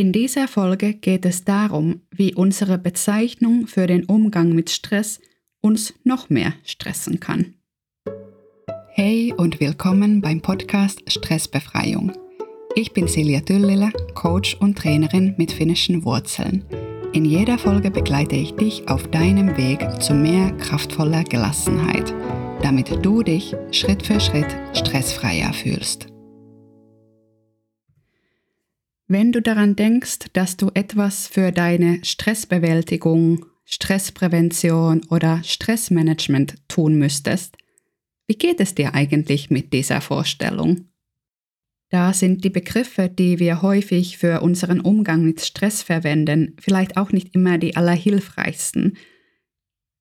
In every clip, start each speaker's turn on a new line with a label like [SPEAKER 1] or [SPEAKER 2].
[SPEAKER 1] In dieser Folge geht es darum, wie unsere Bezeichnung für den Umgang mit Stress uns noch mehr stressen kann. Hey und willkommen beim Podcast Stressbefreiung. Ich bin Silja Düllele, Coach und Trainerin mit finnischen Wurzeln. In jeder Folge begleite ich dich auf deinem Weg zu mehr kraftvoller Gelassenheit, damit du dich Schritt für Schritt stressfreier fühlst. Wenn du daran denkst, dass du etwas für deine Stressbewältigung, Stressprävention oder Stressmanagement tun müsstest, wie geht es dir eigentlich mit dieser Vorstellung? Da sind die Begriffe, die wir häufig für unseren Umgang mit Stress verwenden, vielleicht auch nicht immer die allerhilfreichsten.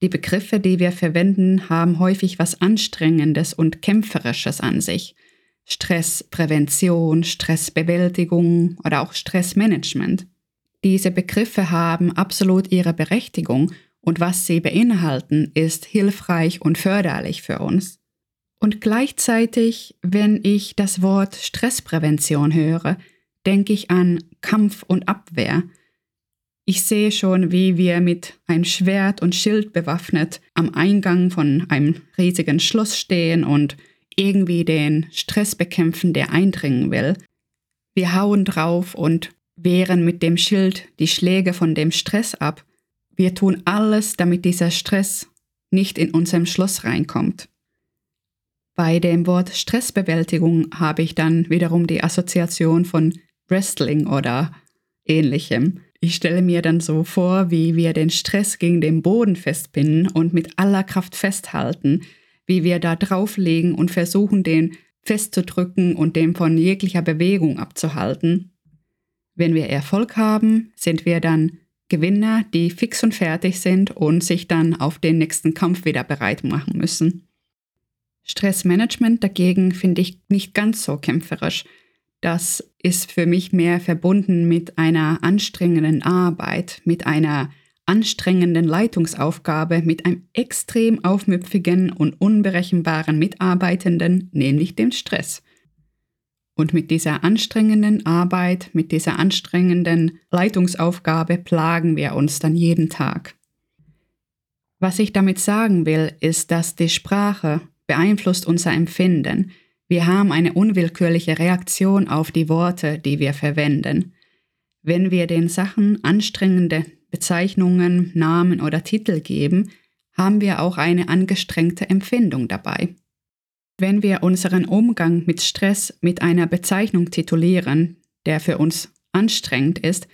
[SPEAKER 1] Die Begriffe, die wir verwenden, haben häufig was Anstrengendes und Kämpferisches an sich – Stressprävention, Stressbewältigung oder auch Stressmanagement. Diese Begriffe haben absolut ihre Berechtigung und was sie beinhalten, ist hilfreich und förderlich für uns. Und gleichzeitig, wenn ich das Wort Stressprävention höre, denke ich an Kampf und Abwehr. Ich sehe schon, wie wir mit einem Schwert und Schild bewaffnet am Eingang von einem riesigen Schloss stehen und irgendwie den Stress bekämpfen, der eindringen will. Wir hauen drauf und wehren mit dem Schild die Schläge von dem Stress ab. Wir tun alles, damit dieser Stress nicht in unserem Schloss reinkommt. Bei dem Wort Stressbewältigung habe ich dann wiederum die Assoziation von Wrestling oder ähnlichem. Ich stelle mir dann so vor, wie wir den Stress gegen den Boden festpinnen und mit aller Kraft festhalten, wie wir da drauflegen und versuchen, den festzudrücken und den von jeglicher Bewegung abzuhalten. Wenn wir Erfolg haben, sind wir dann Gewinner, die fix und fertig sind und sich dann auf den nächsten Kampf wieder bereit machen müssen. Stressmanagement dagegen finde ich nicht ganz so kämpferisch. Das ist für mich mehr verbunden mit einer anstrengenden Arbeit, mit einer anstrengenden Leitungsaufgabe mit einem extrem aufmüpfigen und unberechenbaren Mitarbeitenden, nämlich dem Stress. Und mit dieser anstrengenden Arbeit, mit dieser anstrengenden Leitungsaufgabe plagen wir uns dann jeden Tag. Was ich damit sagen will, ist, dass die Sprache beeinflusst unser Empfinden. Wir haben eine unwillkürliche Reaktion auf die Worte, die wir verwenden. Wenn wir den Sachen anstrengende Bezeichnungen, Namen oder Titel geben, haben wir auch eine angestrengte Empfindung dabei. Wenn wir unseren Umgang mit Stress mit einer Bezeichnung titulieren, der für uns anstrengend ist,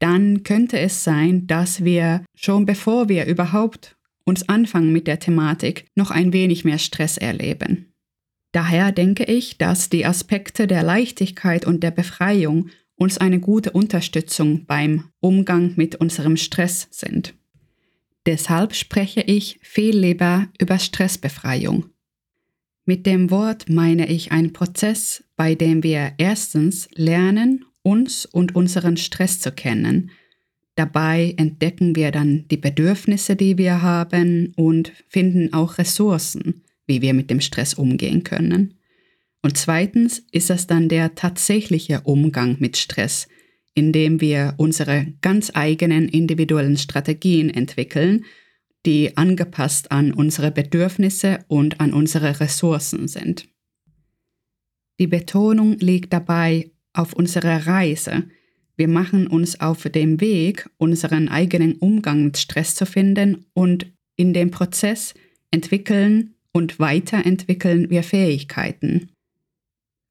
[SPEAKER 1] dann könnte es sein, dass wir schon bevor wir überhaupt uns anfangen mit der Thematik noch ein wenig mehr Stress erleben. Daher denke ich, dass die Aspekte der Leichtigkeit und der Befreiung uns eine gute Unterstützung beim Umgang mit unserem Stress sind. Deshalb spreche ich viel lieber über Stressbefreiung. Mit dem Wort meine ich einen Prozess, bei dem wir erstens lernen, uns und unseren Stress zu kennen. Dabei entdecken wir dann die Bedürfnisse, die wir haben und finden auch Ressourcen, wie wir mit dem Stress umgehen können. Und zweitens ist das dann der tatsächliche Umgang mit Stress, indem wir unsere ganz eigenen individuellen Strategien entwickeln, die angepasst an unsere Bedürfnisse und an unsere Ressourcen sind. Die Betonung liegt dabei auf unserer Reise. Wir machen uns auf dem Weg, unseren eigenen Umgang mit Stress zu finden und in dem Prozess entwickeln und weiterentwickeln wir Fähigkeiten.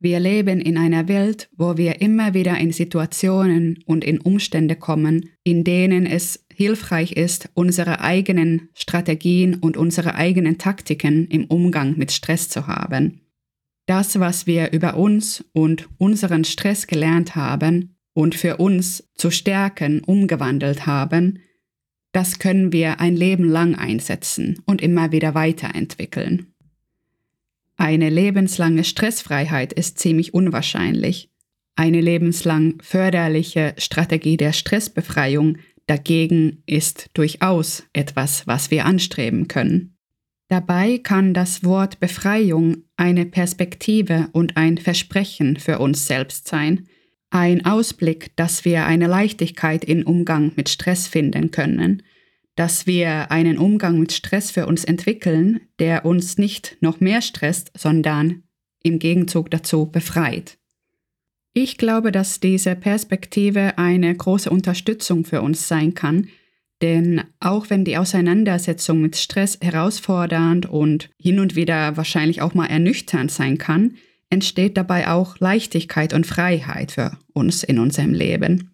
[SPEAKER 1] Wir leben in einer Welt, wo wir immer wieder in Situationen und in Umstände kommen, in denen es hilfreich ist, unsere eigenen Strategien und unsere eigenen Taktiken im Umgang mit Stress zu haben. Das, was wir über uns und unseren Stress gelernt haben und für uns zu Stärken umgewandelt haben, das können wir ein Leben lang einsetzen und immer wieder weiterentwickeln. Eine lebenslange Stressfreiheit ist ziemlich unwahrscheinlich. Eine lebenslang förderliche Strategie der Stressbefreiung dagegen ist durchaus etwas, was wir anstreben können. Dabei kann das Wort Befreiung eine Perspektive und ein Versprechen für uns selbst sein, ein Ausblick, dass wir eine Leichtigkeit im Umgang mit Stress finden können, dass wir einen Umgang mit Stress für uns entwickeln, der uns nicht noch mehr stresst, sondern im Gegenzug dazu befreit. Ich glaube, dass diese Perspektive eine große Unterstützung für uns sein kann, denn auch wenn die Auseinandersetzung mit Stress herausfordernd und hin und wieder wahrscheinlich auch mal ernüchternd sein kann, entsteht dabei auch Leichtigkeit und Freiheit für uns in unserem Leben.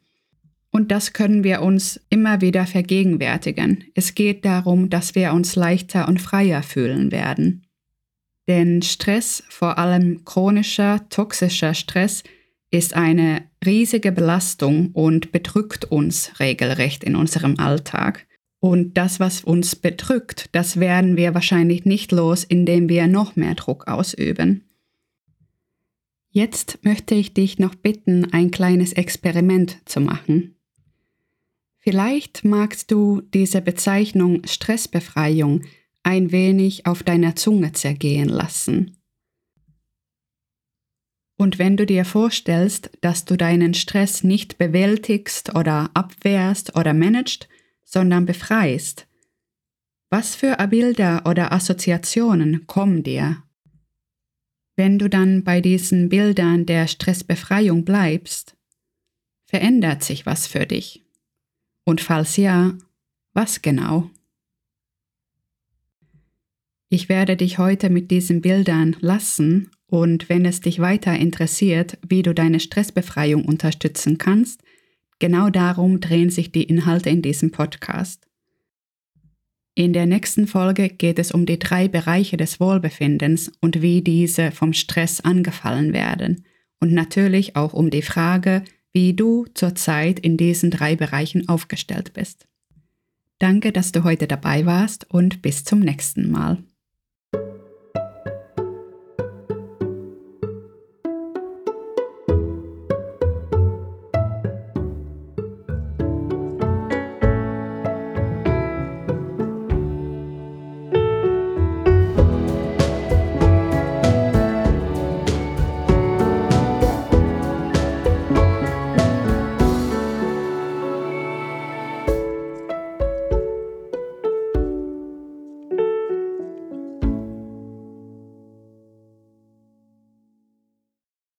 [SPEAKER 1] Und das können wir uns immer wieder vergegenwärtigen. Es geht darum, dass wir uns leichter und freier fühlen werden. Denn Stress, vor allem chronischer, toxischer Stress, ist eine riesige Belastung und bedrückt uns regelrecht in unserem Alltag. Und das, was uns bedrückt, das werden wir wahrscheinlich nicht los, indem wir noch mehr Druck ausüben. Jetzt möchte ich dich noch bitten, ein kleines Experiment zu machen. Vielleicht magst du diese Bezeichnung Stressbefreiung ein wenig auf deiner Zunge zergehen lassen. Und wenn du dir vorstellst, dass du deinen Stress nicht bewältigst oder abwehrst oder managst, sondern befreist, was für Bilder oder Assoziationen kommen dir? Wenn du dann bei diesen Bildern der Stressbefreiung bleibst, verändert sich was für dich? Und falls ja, was genau? Ich werde dich heute mit diesen Bildern lassen und wenn es dich weiter interessiert, wie du deine Stressbefreiung unterstützen kannst, genau darum drehen sich die Inhalte in diesem Podcast. In der nächsten Folge geht es um die drei Bereiche des Wohlbefindens und wie diese vom Stress angefallen werden und natürlich auch um die Frage, wie du zurzeit in diesen drei Bereichen aufgestellt bist. Danke, dass du heute dabei warst und bis zum nächsten Mal.